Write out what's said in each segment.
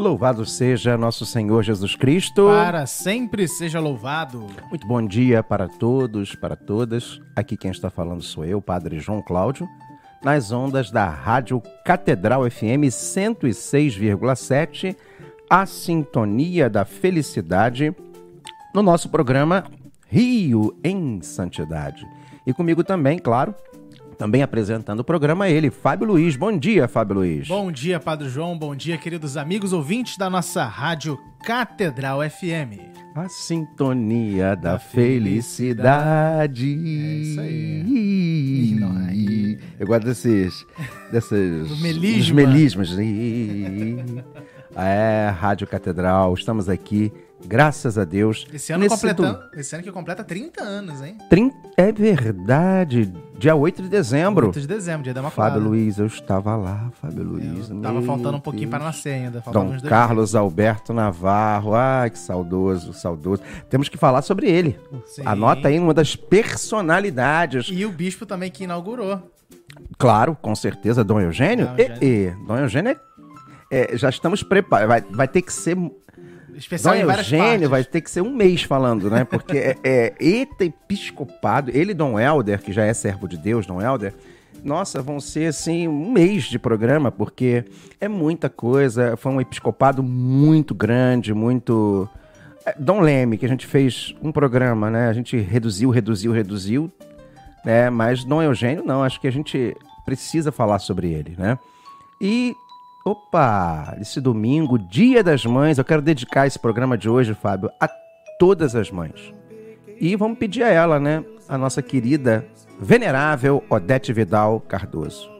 Louvado seja nosso Senhor Jesus Cristo. Para sempre seja louvado. Muito bom dia para todos, para todas. Aqui quem está falando sou eu, Padre João Cláudio, nas ondas da Rádio Catedral FM 106,7, a sintonia da felicidade, no nosso programa Rio em Santidade. E comigo também, claro, também apresentando o programa ele, Fábio Luiz. Bom dia, Fábio Luiz. Bom dia, Padre João. Bom dia, queridos amigos ouvintes da nossa rádio Catedral FM. A sintonia da, felicidade. É isso aí. Eu gosto desses. desses Do melisma. dos melismas. é, Rádio Catedral, estamos aqui, graças a Deus. Esse ano, completando, esse ano que completa 30 anos, hein? Trin- É verdade, dia 8 de dezembro. 8 de dezembro, dia da Imaculada. Fábio Luiz, eu estava lá, Fábio Luiz. Eu tava faltando um pouquinho para nascer ainda. Dom uns dois Carlos Alberto Navarro, ai que saudoso, saudoso. Temos que falar sobre ele. Sim. Anota aí uma das personalidades. E o bispo também que inaugurou. Claro, com certeza, Dom Eugênio. Dom E, e, Dom Eugênio é, é, já estamos preparados. Vai, vai ter que ser. Dom em várias Eugênio partes. vai ter que ser um mês falando, né? Porque é, é episcopado, ele e Dom Helder, que já é servo de Deus, Dom Helder, nossa, vão ser assim um mês de programa, porque é muita coisa. Foi um episcopado muito grande, muito. É, Dom Leme, que a gente fez um programa, né? A gente reduziu, reduziu, reduziu, né? Mas Dom Eugênio, não, acho que a gente precisa falar sobre ele, né? E Opa! Esse domingo, Dia das Mães, eu quero dedicar esse programa de hoje, Fábio, a todas as mães. E vamos pedir a ela, né? A nossa querida, venerável Odete Vidal Cardoso.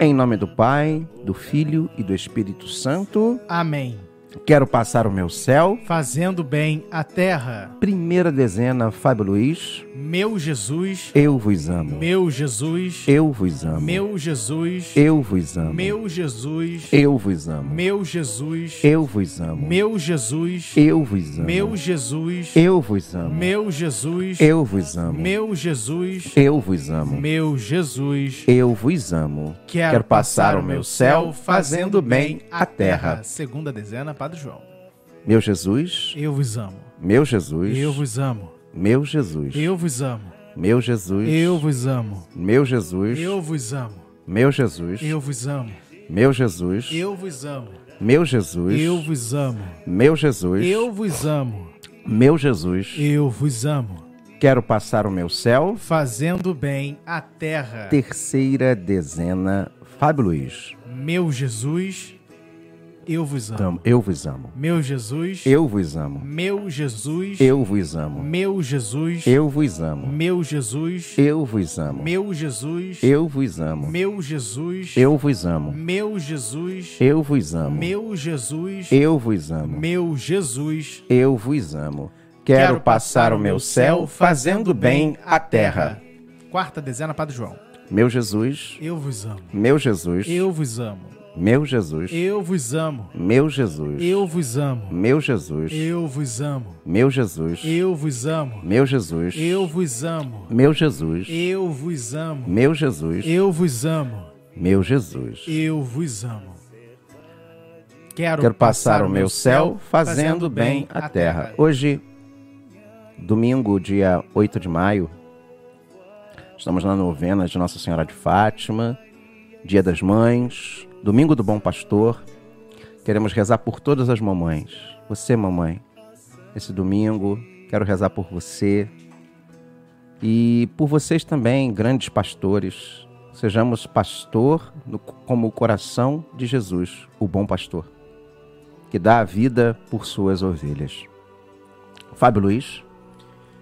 Em nome do Pai, do Filho e do Espírito Santo, Amém. Quero passar o meu céu. Fazendo bem a terra. Primeira dezena, Fábio Luiz, Meu Jesus. eu vos amo. Meu Jesus. Eu vos amo. Meu Jesus. Eu vos amo. Meu Jesus. Eu vos amo. Meu Jesus. Eu vos amo. Meu Jesus. Eu vos amo. Meu Jesus. Eu vos amo. Meu Jesus. Eu vos amo. Meu Jesus. Eu vos amo. Meu Jesus. Eu vos amo. Quero, passar o meu céu fazendo bem a terra. Segunda dezena, Padre João. Meu Jesus, Eu vos amo. meu Jesus, Eu vos amo. meu Jesus, Eu vos amo. meu Jesus, Eu vos amo. meu Jesus, Eu vos amo. meu Jesus, Eu vos amo. meu Jesus, Eu vos amo. meu Jesus, Eu vos amo. meu Jesus, Eu vos amo. meu Jesus. Eu vos amo. Quero passar o meu céu. Fazendo bem a terra. Terceira dezena, Fábio Luiz. Meu Jesus. Eu vos amo. Eu vos amo. Meu Jesus. Eu vos amo. Meu Jesus. Eu vos amo. Meu Jesus. Eu vos amo. Meu Jesus. Eu vos amo. Meu Jesus. Eu vos amo. Meu Jesus. Eu vos amo. Meu Jesus. Eu vos amo. Meu Jesus. Eu vos amo. Meu Jesus. Eu vos amo. Quero passar o meu céu fazendo bem a terra. Quarta dezena, Padre João. Meu Jesus, Eu vos amo. meu Jesus, Eu vos amo. Meu Jesus, Eu vos amo. meu Jesus, Eu vos amo. meu Jesus, Eu vos amo. meu Jesus, Eu vos amo. meu Jesus, Eu vos amo. meu Jesus, Eu vos amo. meu Jesus, Eu vos amo. meu Jesus. Eu vos amo. Quero, Quero passar o meu céu fazendo bem a terra. Hoje, domingo, dia 8 de maio, estamos na novena de Nossa Senhora de Fátima, Dia das Mães, Domingo do Bom Pastor. Queremos rezar por todas as mamães. Você, mamãe, esse domingo, quero rezar por você e por vocês também, grandes pastores. Sejamos pastor no- como o coração de Jesus, o bom pastor que dá a vida por suas ovelhas. Fábio Luiz,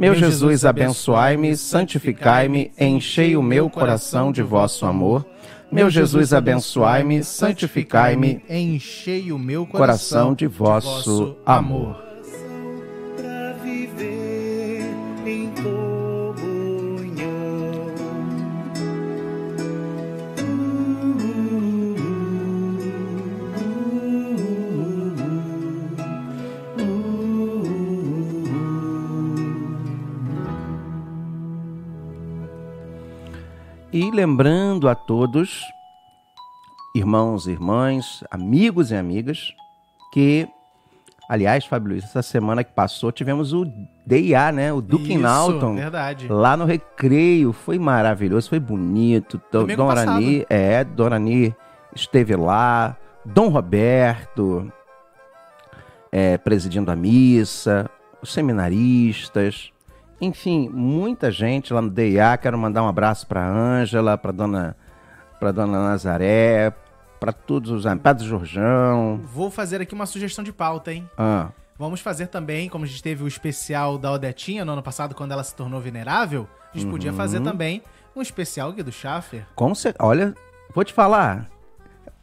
Meu Jesus, abençoai-me, santificai-me, enchei o meu coração de vosso amor. Meu Jesus, abençoai-me, santificai-me, enchei o meu coração de vosso amor. E lembrando a todos, irmãos e irmãs, amigos e amigas, que, aliás, Fábio Luiz, essa semana que passou tivemos o DIA, né? O Duke Isso, Naughton. verdade. Lá no Recreio, foi maravilhoso, foi bonito. Dom Domingo Dona passado. Ani, é, Dona Ani esteve lá, Dom Roberto, é, presidindo a missa, os seminaristas, enfim, muita gente lá no DIA. Quero mandar um abraço para Ângela, para dona, para dona Nazaré, para todos os amigos, Padre Jorjão. Vou fazer aqui uma sugestão de pauta, hein? Ah, Vamos fazer também, como a gente teve o especial da Odetinha no ano passado, quando ela se tornou venerável, a gente podia fazer Uhum. também um especial aqui do Schaffer. com cer- olha, vou te falar.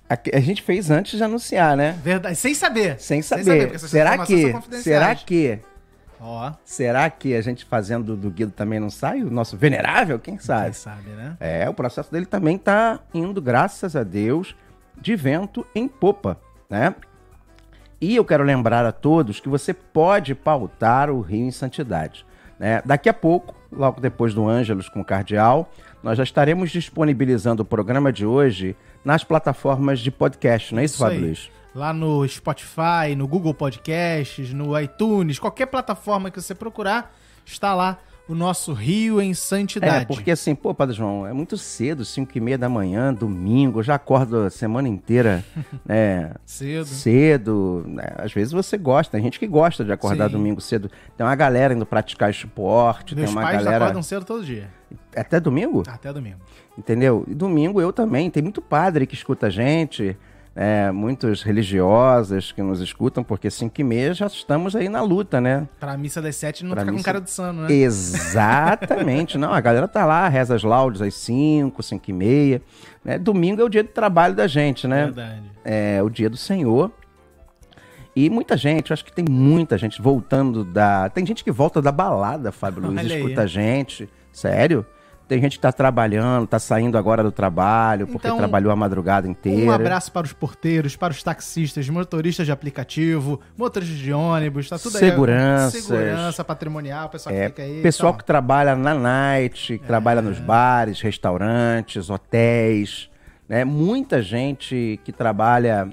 A, a gente fez antes de anunciar, né? Verdade, sem saber. Sem saber. porque essas será que, será que, Ó, será que a gente fazendo do Guido também não sai? O nosso venerável, quem quem sabe? sabe, né? É, o processo dele também tá indo, graças a Deus, de vento em popa, né? E eu quero lembrar a todos que você pode pautar o Rio em Santidade. Né? Daqui a pouco, logo depois do Ângelos com o Cardeal, nós já estaremos disponibilizando o programa de hoje nas plataformas de podcast, não é isso, Isso. Fábio Luiz? Lá no Spotify, no Google Podcasts, no iTunes, qualquer plataforma que você procurar, está lá o nosso Rio em Santidade. É, porque assim, pô, Padre João, é muito cedo, 5 e meia da manhã, domingo, já acordo a semana inteira, né, Cedo. cedo. né? Às vezes você gosta, tem gente que gosta de acordar Sim. domingo cedo. Tem uma galera indo praticar esporte, Meus tem uma pais galera... acordam cedo todo dia. Até domingo? Até domingo. Entendeu? E domingo eu também. Tem muito padre que escuta a gente, é, muitos religiosas que nos escutam, porque 5 e meia já estamos aí na luta, né? Pra missa das sete não Pra fica com missa- cara de sano, né? Exatamente. Não, a galera tá lá, reza as laudes às 5, 5 e meia. Né? Domingo é o dia de trabalho da gente, né? Verdade. É o dia do Senhor. E muita gente, eu acho que tem muita gente voltando da. Tem gente que volta da balada, Fábio Luiz, escuta a gente. Sério? Tem gente que tá trabalhando, tá saindo agora do trabalho, porque Então, trabalhou a madrugada inteira. Um abraço para os porteiros, para os taxistas, motoristas de aplicativo, motoristas de ônibus, tá tudo Seguranças. aí. Segurança patrimonial, pessoal que É, fica aí. pessoal que trabalha na night, que trabalha nos bares, restaurantes, hotéis, né? Muita gente que trabalha,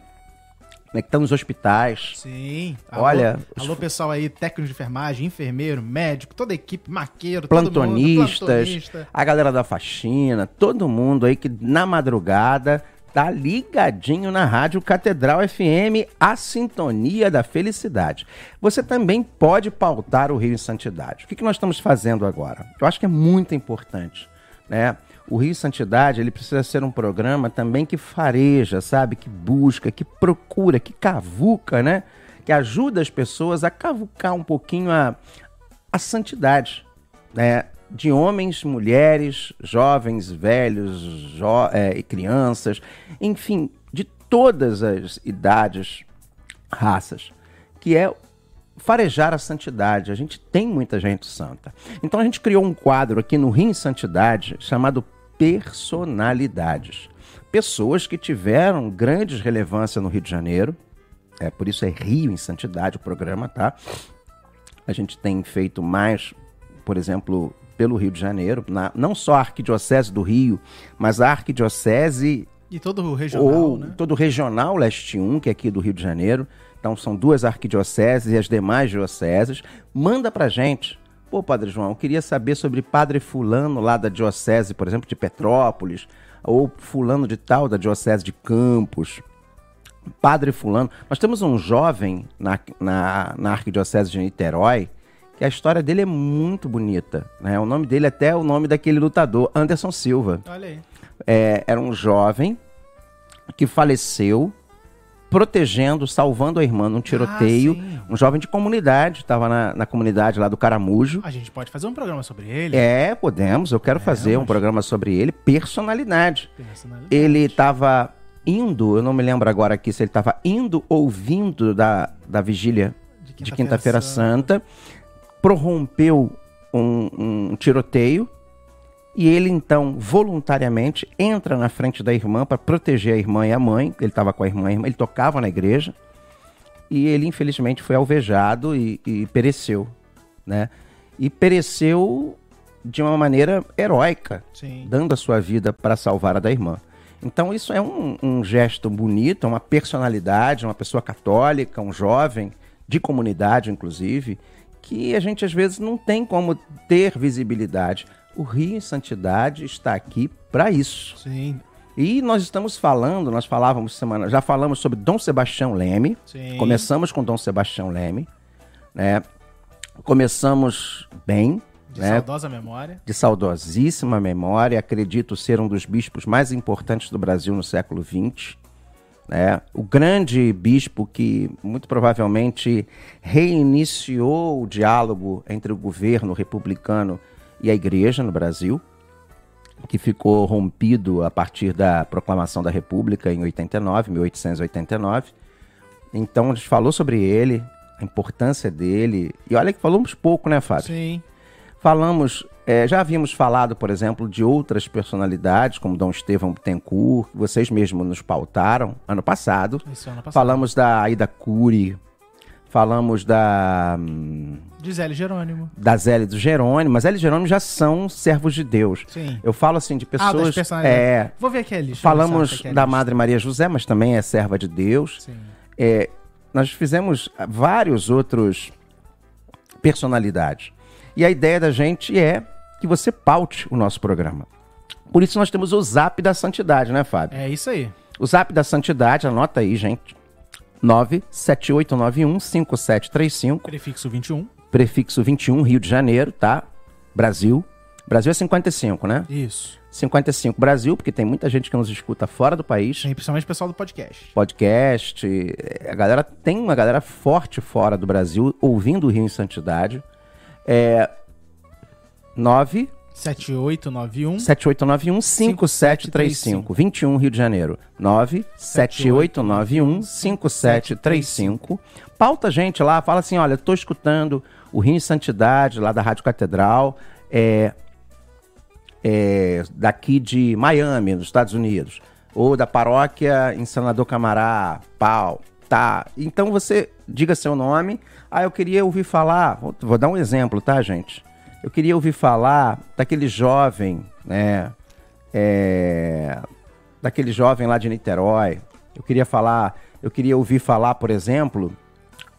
né, que tá nos hospitais. Sim. Olha, os- Alô, pessoal aí, técnico de enfermagem, enfermeiro, médico, toda a equipe, maqueiro, todo mundo, plantonistas, plantonista. a galera da faxina, todo mundo aí que na madrugada tá ligadinho na Rádio Catedral FM, a sintonia da felicidade. Você também pode pautar o Rio em Santidade. O que, que nós estamos fazendo agora? Eu acho que é muito importante, né? O Rio Santidade, ele precisa ser um programa também que fareja, sabe? Que busca, que procura, que cavuca, né? Que ajuda as pessoas a cavucar um pouquinho a, a santidade, né? De homens, mulheres, jovens, velhos, jo é, e crianças, enfim, de todas as idades, raças, que é farejar a santidade. A gente tem muita gente santa. Então a gente criou um quadro aqui no Rio em Santidade chamado Personalidades. Pessoas que tiveram grandes relevância no Rio de Janeiro. É, por isso é Rio em Santidade o programa, tá? A gente tem feito mais, por exemplo, pelo Rio de Janeiro, na- não só a Arquidiocese do Rio, mas a Arquidiocese E todo o regional, ou né? todo o Regional Leste 1, que é aqui do Rio de Janeiro. Então são duas arquidioceses e as demais dioceses. Manda pra gente Pô, Padre João, eu queria saber sobre Padre Fulano lá da Diocese, por exemplo, de Petrópolis, ou Fulano de tal da Diocese de Campos. Padre Fulano. Nós temos um jovem na, na, na Arquidiocese de Niterói que a história dele é muito bonita. Né? O nome dele é até o nome daquele lutador, Anderson Silva. Olha aí. É, era um jovem que faleceu protegendo, salvando a irmã num tiroteio. Ah, um jovem de comunidade, estava na, na comunidade lá do Caramujo. A gente pode fazer um programa sobre ele. É, podemos. Eu quero fazer um programa sobre ele. Personalidade. Personalidade. Ele estava indo, eu não me lembro agora aqui se ele estava indo ou vindo da, da vigília de Quinta-feira Santa, prorrompeu um, um tiroteio e ele então voluntariamente entra na frente da irmã para proteger a irmã e a mãe. Ele estava com a irmã, e a irmã, ele tocava na igreja e ele infelizmente foi alvejado e, e pereceu, né? E pereceu de uma maneira heróica, Sim. dando a sua vida para salvar a da irmã. Então isso é um, um gesto bonito, uma personalidade, uma pessoa católica, um jovem de comunidade, inclusive, que a gente às vezes não tem como ter visibilidade. O Rio em Santidade está aqui para isso. Sim. E nós estamos falando, nós falávamos semana, já falamos sobre Dom Sebastião Leme. Sim. Começamos com Dom Sebastião Leme, né? Começamos bem, De né? saudosa memória. de saudosíssima memória, acredito ser um dos bispos mais importantes do Brasil no século XX. Né? O grande bispo que muito provavelmente reiniciou o diálogo entre o governo republicano e a igreja no Brasil, que ficou rompido a partir da proclamação da República em 89, 1889. Então a gente falou sobre ele, a importância dele. E olha que falamos pouco, né, Fábio? Sim. Falamos, eh, já havíamos falado, por exemplo, de outras personalidades, como Dom Estevão Bittencourt, que vocês mesmos nos pautaram ano passado. Isso ano passado. Falamos da Aida Cury, falamos da, De Zélio Jerônimo. da Zélia do Jerônimo, mas Zélia e Jerônimo já são servos de Deus. Sim. Eu falo assim de Ah, pessoas. personalidades. é, Vou ver aqui a lista. falamos da. Madre Maria José, mas também é serva de Deus. Sim. É, nós fizemos vários outros personalidades. E a ideia da gente é que você paute o nosso programa. Por isso nós temos o Zap da Santidade, né, Fábio? É isso aí. O Zap da Santidade, anota aí, gente. 978915735, Prefixo 21. prefixo 21, Rio de Janeiro, tá? Brasil. Brasil é 55, né? Isso. 55 Brasil, porque tem muita gente que nos escuta fora do país. Sim, principalmente o pessoal do podcast. podcast. eh, A galera tem uma galera forte fora do Brasil ouvindo o Rio em Santidade. É 9 7891 7891 5735 21 Rio de Janeiro. 9 7891 5735. Pauta a gente lá, fala assim, olha, tô escutando o Rio em Santidade lá da Rádio Catedral, é, é, daqui de Miami, nos Estados Unidos, ou da paróquia em Senador Camará, pau, tá. Então você diga seu nome. Ah, eu queria ouvir falar, vou, vou dar um exemplo, tá, gente? Eu queria ouvir falar daquele jovem, né? é, daquele jovem lá de Niterói. Eu queria falar, eu queria ouvir falar, por exemplo,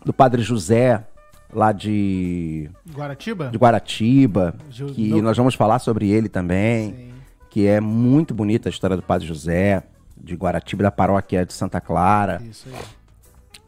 do Padre José lá de, Guaratiba? de Guaratiba, Ju- que no- nós vamos falar sobre ele também, Sim. que é muito bonita a história do Padre José de Guaratiba, da paróquia de Santa Clara Isso aí.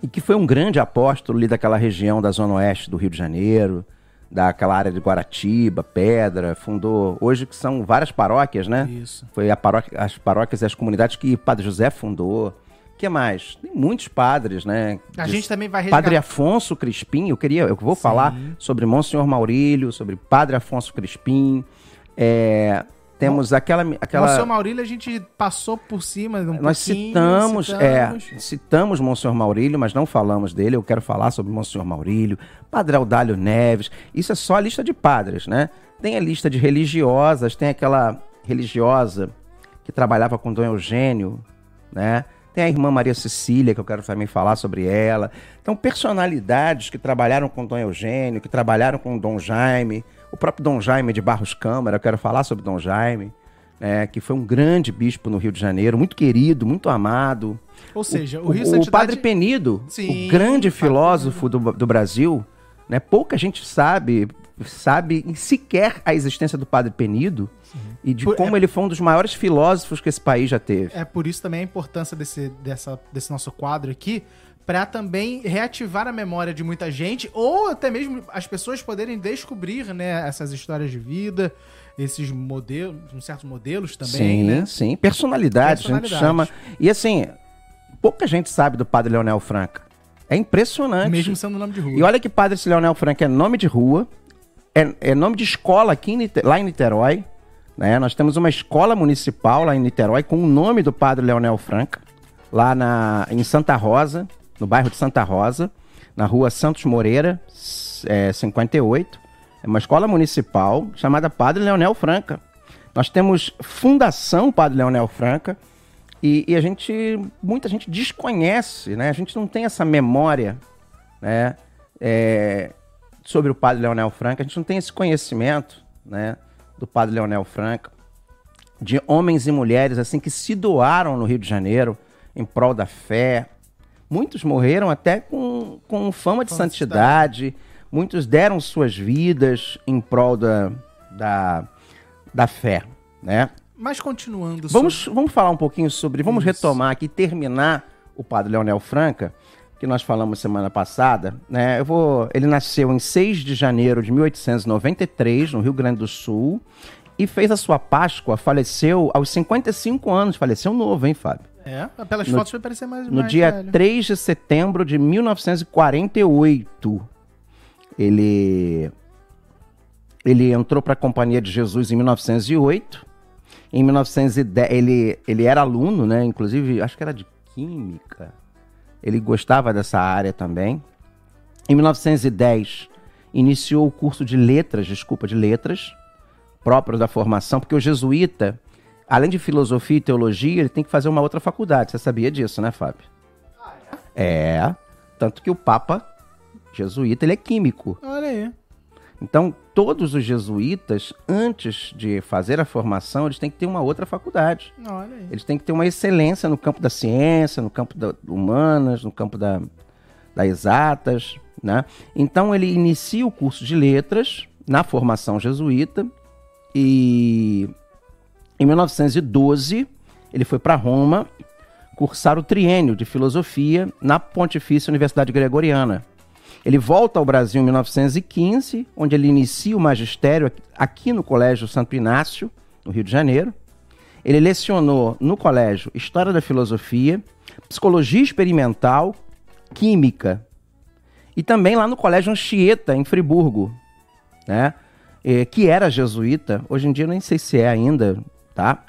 e que foi um grande apóstolo ali daquela região da zona oeste do Rio de Janeiro, daquela área de Guaratiba, Pedra, fundou, hoje que são várias paróquias, né? Isso. Foi a paróquia, as paróquias e as comunidades que Padre José fundou. O que mais? Tem muitos padres, né? A De- gente também vai resgatar. Padre Afonso Crispim, eu queria, eu vou falar sobre Monsenhor Maurílio, sobre Padre Afonso Crispim. É, temos aquela, aquela O seu Maurílio a gente passou por cima um nós pouquinho, citamos, é, citamos. citamos Monsenhor Maurílio, mas não falamos dele. Eu quero falar sobre Monsenhor Maurílio, Padre Audálio Neves. Isso é só a lista de padres, né? Tem a lista de religiosas, tem aquela religiosa que trabalhava com Dom Eugênio, né? Tem a irmã Maria Cecília, que eu quero também falar sobre ela. Então, personalidades que trabalharam com Dom Eugênio, que trabalharam com Dom Jaime, o próprio Dom Jaime de Barros Câmara, eu quero falar sobre Dom Jaime, né, que foi um grande bispo no Rio de Janeiro, muito querido, muito amado. Ou seja, o, O, o Santidade... Padre Penido, Sim, o grande filósofo do, do Brasil, né, pouca gente sabe, sabe sequer a existência do Padre Penido e de Por- como é- ele foi um dos maiores filósofos que esse país já teve. É por isso também a importância desse, dessa, desse nosso quadro aqui, pra também reativar a memória de muita gente, ou até mesmo as pessoas poderem descobrir, né, essas histórias de vida, esses modelos, uns certos modelos também, sim, né? sim. Personalidade, a gente chama. E assim, pouca gente sabe do Padre Leonel Franca. É impressionante. Mesmo sendo nome de rua. E olha que Padre Leonel Franca é nome de rua, é, é nome de escola aqui em lá em Niterói. Né? Nós temos uma escola municipal lá em Niterói com o nome do Padre Leonel Franca, lá na, em Santa Rosa, no bairro de Santa Rosa, na rua Santos Moreira, é, 58. É uma escola municipal chamada Padre Leonel Franca. Nós temos Fundação Padre Leonel Franca, e, e a gente, muita gente desconhece, né? A gente não tem essa memória, né? é, sobre o Padre Leonel Franca. A gente não tem esse conhecimento, né? Do Padre Leonel Franca, de homens e mulheres assim que se doaram no Rio de Janeiro em prol da fé. Muitos morreram até com, com fama de Fama de santidade. Muitos deram suas vidas em prol da, da, da fé, né? Mas continuando Vamos, vamos falar um pouquinho sobre. Vamos Isso. retomar aqui, terminar o padre Leonel Franca, que nós falamos semana passada. Né? Eu vou, ele nasceu em 6 de janeiro de 1893, no Rio Grande do Sul, e fez a sua Páscoa, faleceu aos 55 anos. Faleceu novo, hein, Fábio? É, pelas No- fotos vai parecer mais No mais dia velho. 3 de setembro de 1948, ele ele entrou para a Companhia de Jesus em 1908. Em 1910 ele ele era aluno, né? Inclusive acho que era de química. Ele gostava dessa área também. Em 1910 iniciou o curso de letras, desculpa, de letras próprio da formação, porque o jesuíta, além de filosofia e teologia, ele tem que fazer uma outra faculdade. Você sabia disso, né, Fábio? É. Tanto que o Papa jesuíta, ele é químico. Olha aí. Então, todos os jesuítas, antes de fazer a formação, eles têm que ter uma outra faculdade. Olha aí. Eles têm que ter uma excelência no campo da ciência, no campo da humanas, no campo da, das exatas, né? Então ele inicia o curso de letras na formação jesuíta e em 1912 ele foi para Roma cursar o triênio de filosofia na Pontifícia Universidade Gregoriana. Ele volta ao Brasil em 1915, onde ele inicia o magistério aqui no Colégio Santo Inácio, no Rio de Janeiro. Ele lecionou no colégio História da Filosofia, Psicologia Experimental, Química e também lá no Colégio Anchieta, em Friburgo, né? Eh, que era jesuíta, hoje em dia nem sei se é ainda, tá?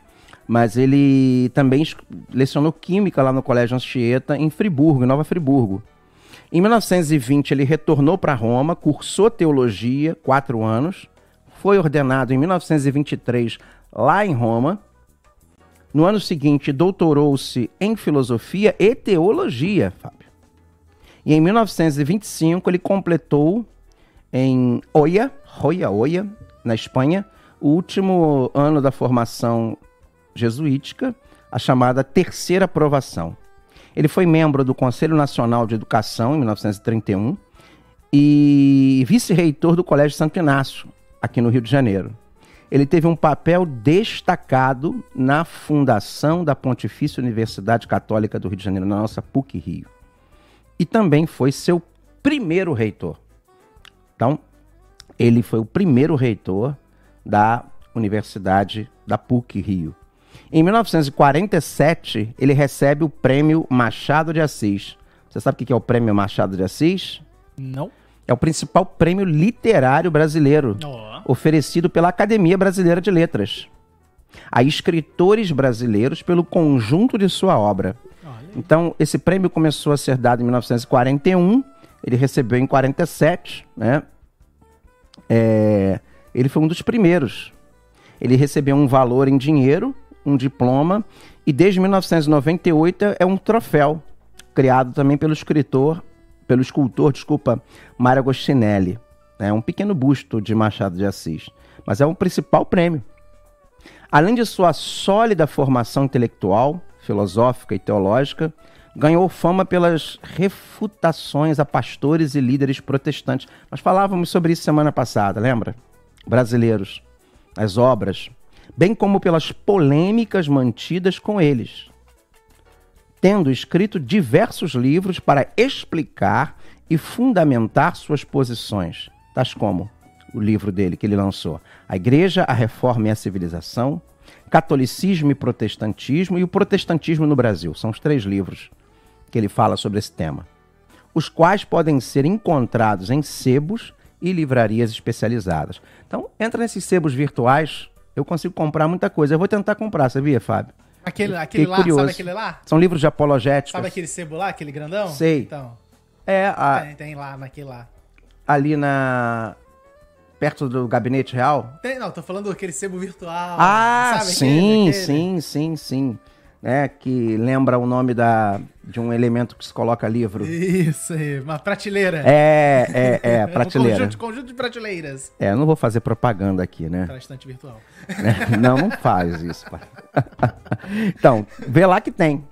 Mas ele também lecionou Química lá no Colégio Anchieta, em Friburgo, em Nova Friburgo. Em 1920 ele retornou para Roma, cursou teologia, quatro anos, foi ordenado em 1923 lá em Roma. No ano seguinte, doutorou-se em filosofia e teologia, Fábio. E em 1925 ele completou em Oia, Roya, Oia, na Espanha, o último ano da formação jesuítica, a chamada terceira aprovação. Ele foi membro do Conselho Nacional de Educação em 1931 e vice-reitor do Colégio Santo Inácio, aqui no Rio de Janeiro. Ele teve um papel destacado na fundação da Pontifícia Universidade Católica do Rio de Janeiro, na nossa PUC Rio. E também foi seu primeiro reitor. Então, ele foi o primeiro reitor da Universidade da PUC Rio. Em 1947, ele recebe o Prêmio Machado de Assis. Você sabe o que é o Prêmio Machado de Assis? Não. É o principal prêmio literário brasileiro, Ó. oferecido pela Academia Brasileira de Letras a escritores brasileiros pelo conjunto de sua obra. Então, esse prêmio começou a ser dado em 1941, ele recebeu em 47, né? É, ele foi um dos primeiros. Ele recebeu um valor em dinheiro, um diploma, e desde 1998 é um troféu, criado também pelo escritor, pelo escultor, desculpa, Mário Agostinelli. É um pequeno busto de Machado de Assis, mas é um principal prêmio. Além de sua sólida formação intelectual, filosófica e teológica, ganhou fama pelas refutações a pastores e líderes protestantes. Nós falávamos sobre isso semana passada, lembra? Brasileiros, as obras, bem como pelas polêmicas mantidas com eles, tendo escrito diversos livros para explicar e fundamentar suas posições, tais como o livro dele que ele lançou, A Igreja, a Reforma e a Civilização, Catolicismo e Protestantismo e o Protestantismo no Brasil. São os três livros que ele fala sobre esse tema, os quais podem ser encontrados em sebos e livrarias especializadas. Então, entra nesses sebos virtuais, eu consigo comprar muita coisa. Eu vou tentar comprar, sabia, Fábio? Aquele, aquele lá, curioso. sabe aquele lá? São livros de apologéticos. Sabe aquele sebo lá, aquele grandão? Sei. Então, É, a- tem, tem lá, naquele lá. ali na... perto do Gabinete Real. Tem, não, tô falando daquele sebo virtual. Ah, sabe sim, aquele, aquele? sim, sim, sim. É, que lembra o nome da, de um elemento que se coloca livro. Isso aí, uma prateleira. É, é, é, Um prateleira. conjunto, conjunto de prateleiras. É, eu não vou fazer propaganda aqui, né? Estante virtual. Não, não faz isso, pai. Então, vê lá que tem.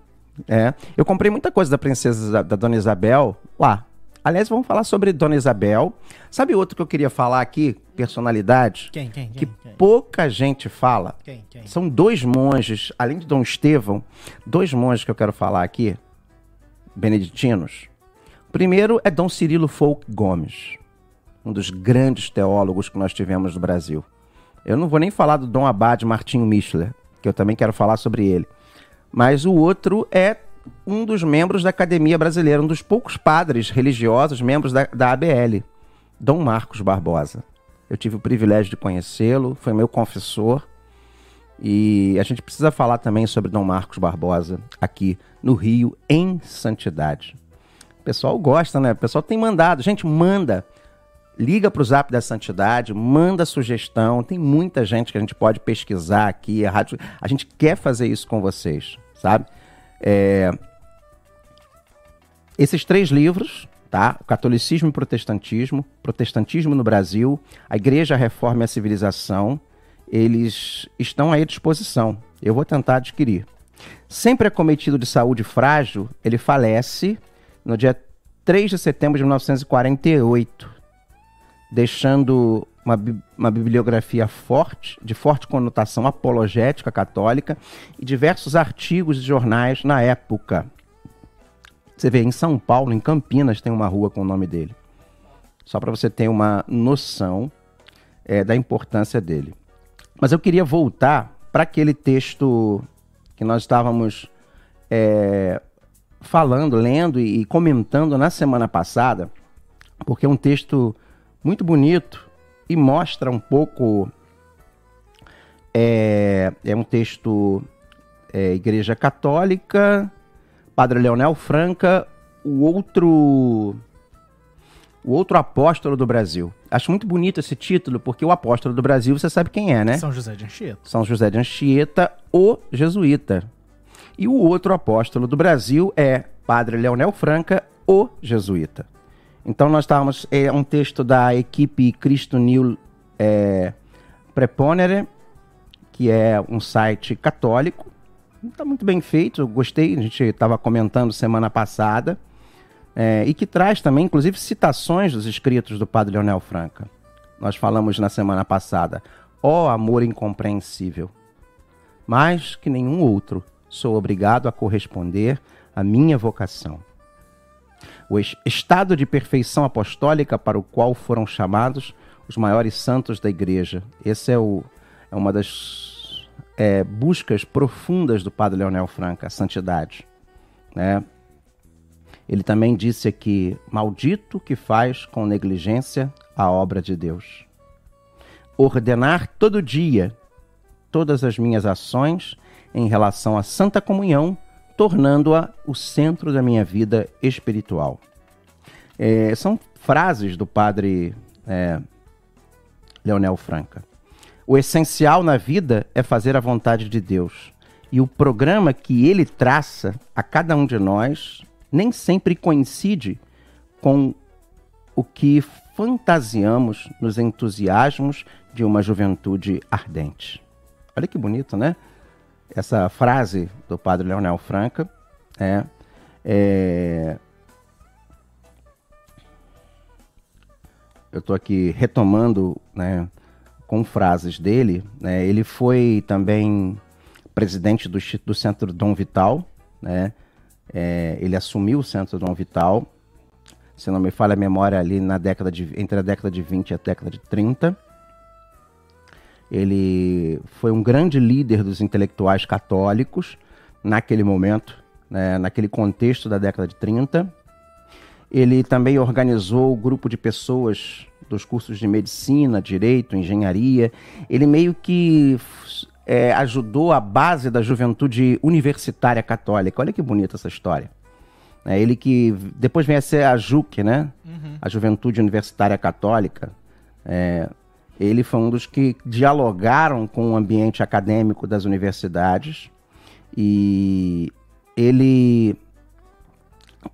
É. Eu comprei muita coisa da princesa Isa- da Dona Isabel lá. Aliás, vamos falar sobre Dona Isabel. Sabe outro que eu queria falar aqui? Personalidade? Quem, quem, Que quem? Quem? pouca gente fala. Quem, quem? São dois monges, além de Dom Estevão, dois monges que eu quero falar aqui, beneditinos. O primeiro é Dom Cirilo Folk Gomes, um dos grandes teólogos que nós tivemos no Brasil. Eu não vou nem falar do Dom Abade Martinho Michler, que eu também quero falar sobre ele. Mas o outro é um dos membros da Academia Brasileira, um dos poucos padres religiosos membros da, da ABL, Dom Marcos Barbosa. Eu tive o privilégio de conhecê-lo, foi meu confessor. E a gente precisa falar também sobre Dom Marcos Barbosa aqui no Rio, em Santidade. O pessoal gosta, né? O pessoal tem mandado. Gente, manda. Liga para o Zap da Santidade, manda sugestão. Tem muita gente que a gente pode pesquisar aqui. A, rádio... a gente quer fazer isso com vocês, sabe? É, Esses três livros, tá? O Catolicismo e Protestantismo, Protestantismo no Brasil, a Igreja, a Reforma e a Civilização, eles estão aí à disposição. Eu vou tentar adquirir. Sempre acometido de saúde frágil, ele falece no dia 3 de setembro de 1948, deixando uma, uma bibliografia forte, de forte conotação apologética católica e diversos artigos de jornais na época. Você vê, em São Paulo, em Campinas, tem uma rua com o nome dele. Só para você ter uma noção é, da importância dele. Mas eu queria voltar para aquele texto que nós estávamos é, falando, lendo e comentando na semana passada, porque é um texto muito bonito e mostra um pouco. É, é um texto é, Igreja Católica, Padre Leonel Franca, o outro o outro apóstolo do Brasil. Acho muito bonito esse título, porque o apóstolo do Brasil, você sabe quem é, né? São José de Anchieta. São José de Anchieta, o jesuíta. E o outro apóstolo do Brasil é Padre Leonel Franca, o jesuíta. Então nós estávamos, é um texto da equipe Cristo Nil é, Preponere, que é um site católico. Está muito bem feito, gostei, a gente estava comentando semana passada. É, e que traz também, inclusive, citações dos escritos do Padre Leonel Franca. Nós falamos na semana passada, ó amor incompreensível, mais que nenhum outro, sou obrigado a corresponder à minha vocação. O es- estado de perfeição apostólica para o qual foram chamados os maiores santos da igreja. Essa é, o- é uma das é, buscas profundas do Padre Leonel Franca, a santidade. Né? Ele também disse aqui: Maldito que faz com negligência a obra de Deus. Ordenar todo dia todas as minhas ações em relação à Santa Comunhão, tornando-a o centro da minha vida espiritual. É, são frases do padre é, Leonel Franca. O essencial na vida é fazer a vontade de Deus. E o programa que ele traça a cada um de nós nem sempre coincide com o que fantasiamos nos entusiasmos de uma juventude ardente. Olha que bonito, né? Essa frase do padre Leonel Franca é, É... Eu estou aqui retomando né, com frases dele. Né, ele foi também presidente do, do Centro Dom Vital. Né, é, ele assumiu o Centro Dom Vital, se não me falha a memória, ali na década de, entre a década de 20 e a década de 30. Ele foi um grande líder dos intelectuais católicos naquele momento, né, naquele contexto da década de 30. Ele também organizou o grupo de pessoas dos cursos de medicina, direito, engenharia. Ele meio que é, ajudou a base da juventude universitária católica. Olha que bonita essa história. É ele que depois vem a ser a JUC, né? Uhum. A Juventude Universitária Católica. É, ele foi um dos que dialogaram com o ambiente acadêmico das universidades e ele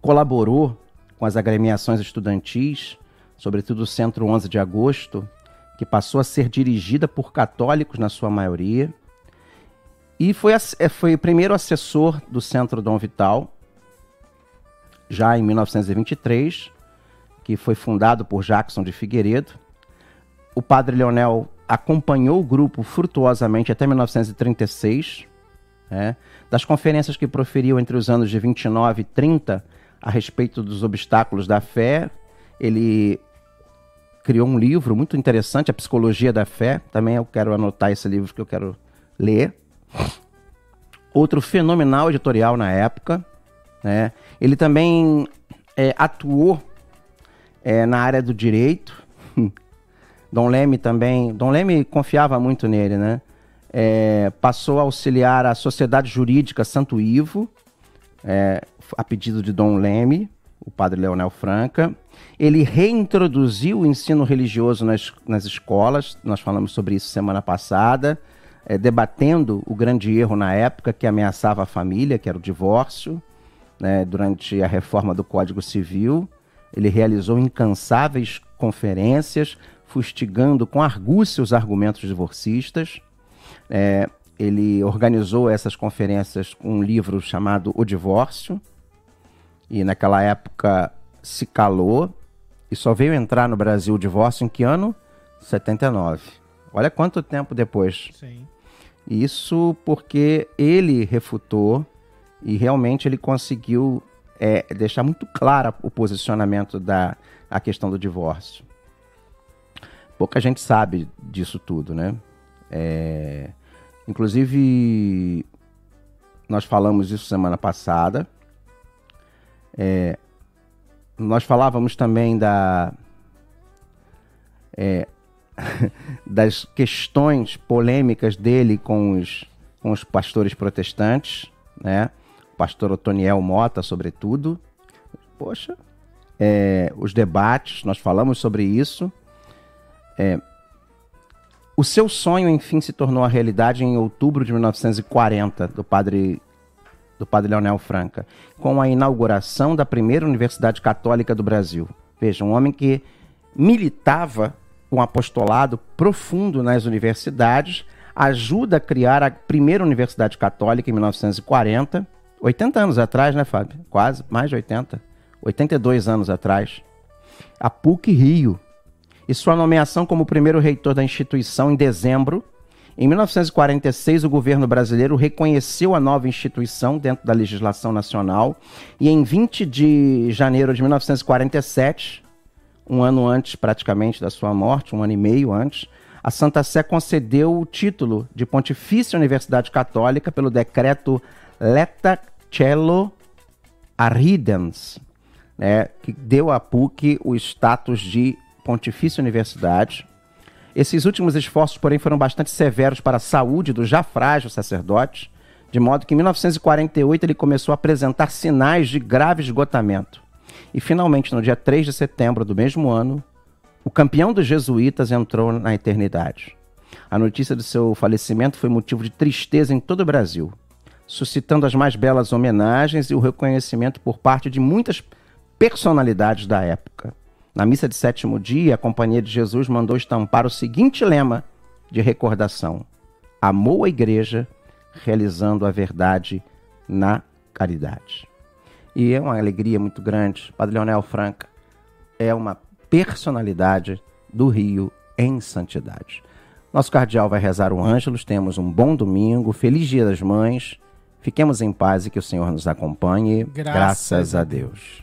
colaborou com as agremiações estudantis, sobretudo o Centro 11 de Agosto, que passou a ser dirigida por católicos na sua maioria. E foi, é, foi primeiro assessor do Centro Dom Vital, já em 1923, que foi fundado por Jackson de Figueiredo. O padre Leonel acompanhou o grupo frutuosamente até 1936. Né? Das conferências que proferiu entre os anos de 29 e 30 a respeito dos obstáculos da fé, ele criou um livro muito interessante, A Psicologia da Fé. Também eu quero anotar esse livro que eu quero ler. Outro fenomenal editorial na época. Né? Ele também é, atuou é, na área do direito. Dom Leme também. Dom Leme confiava muito nele, né? É, passou a auxiliar a Sociedade Jurídica Santo Ivo, é, a pedido de Dom Leme, o padre Leonel Franca. Ele reintroduziu o ensino religioso nas, nas escolas, nós falamos sobre isso semana passada é, debatendo o grande erro na época que ameaçava a família, que era o divórcio, né, durante a reforma do Código Civil. Ele realizou incansáveis conferências, fustigando com argúcia os argumentos divorcistas. É, ele organizou essas conferências com um livro chamado O Divórcio, e naquela época se calou, e só veio entrar no Brasil o divórcio em que ano? 79. Olha quanto tempo depois. Sim. Isso porque ele refutou e realmente ele conseguiu é, deixar muito claro o posicionamento da a questão do divórcio. Pouca gente sabe disso tudo, né? É, inclusive, nós falamos isso semana passada. É, nós falávamos também da é, das questões polêmicas dele com os, com os pastores protestantes, né? Pastor Otoniel Mota, sobretudo. Poxa, é, os debates, nós falamos sobre isso. É, o seu sonho, enfim, se tornou a realidade em outubro de 1940, do padre, do padre Leonel Franca, com a inauguração da primeira Universidade Católica do Brasil. Veja, um homem que militava um apostolado profundo nas universidades, ajuda a criar a primeira universidade católica em 1940, 80 anos atrás, né, Fábio? Quase, mais de 80. 82 anos atrás. A PUC Rio. E sua nomeação como primeiro reitor da instituição em dezembro. Em 1946, o governo brasileiro reconheceu a nova instituição dentro da legislação nacional. E em 20 de janeiro de 1947, um ano antes, praticamente, da sua morte, um ano e meio antes, a Santa Sé concedeu o título de Pontifícia Universidade Católica pelo decreto Leta Cello Arridens, né, que deu à PUC o status de Pontifícia Universidade. Esses últimos esforços, porém, foram bastante severos para a saúde do já frágil sacerdote, de modo que em 1948 ele começou a apresentar sinais de grave esgotamento. E finalmente, no dia 3 de setembro do mesmo ano, o campeão dos jesuítas entrou na eternidade. A notícia do seu falecimento foi motivo de tristeza em todo o Brasil, suscitando as mais belas homenagens e o reconhecimento por parte de muitas personalidades da época. Na missa de sétimo dia, a Companhia de Jesus mandou estampar o seguinte lema de recordação: Amou a igreja, realizando a verdade na caridade. E é uma alegria muito grande. Padre Leonel Franca é uma personalidade do Rio em santidade. Nosso cardeal vai rezar o Ângelus. Temos um bom domingo. Feliz Dia das Mães. Fiquemos em paz e que o Senhor nos acompanhe. Graças Graças a a Deus.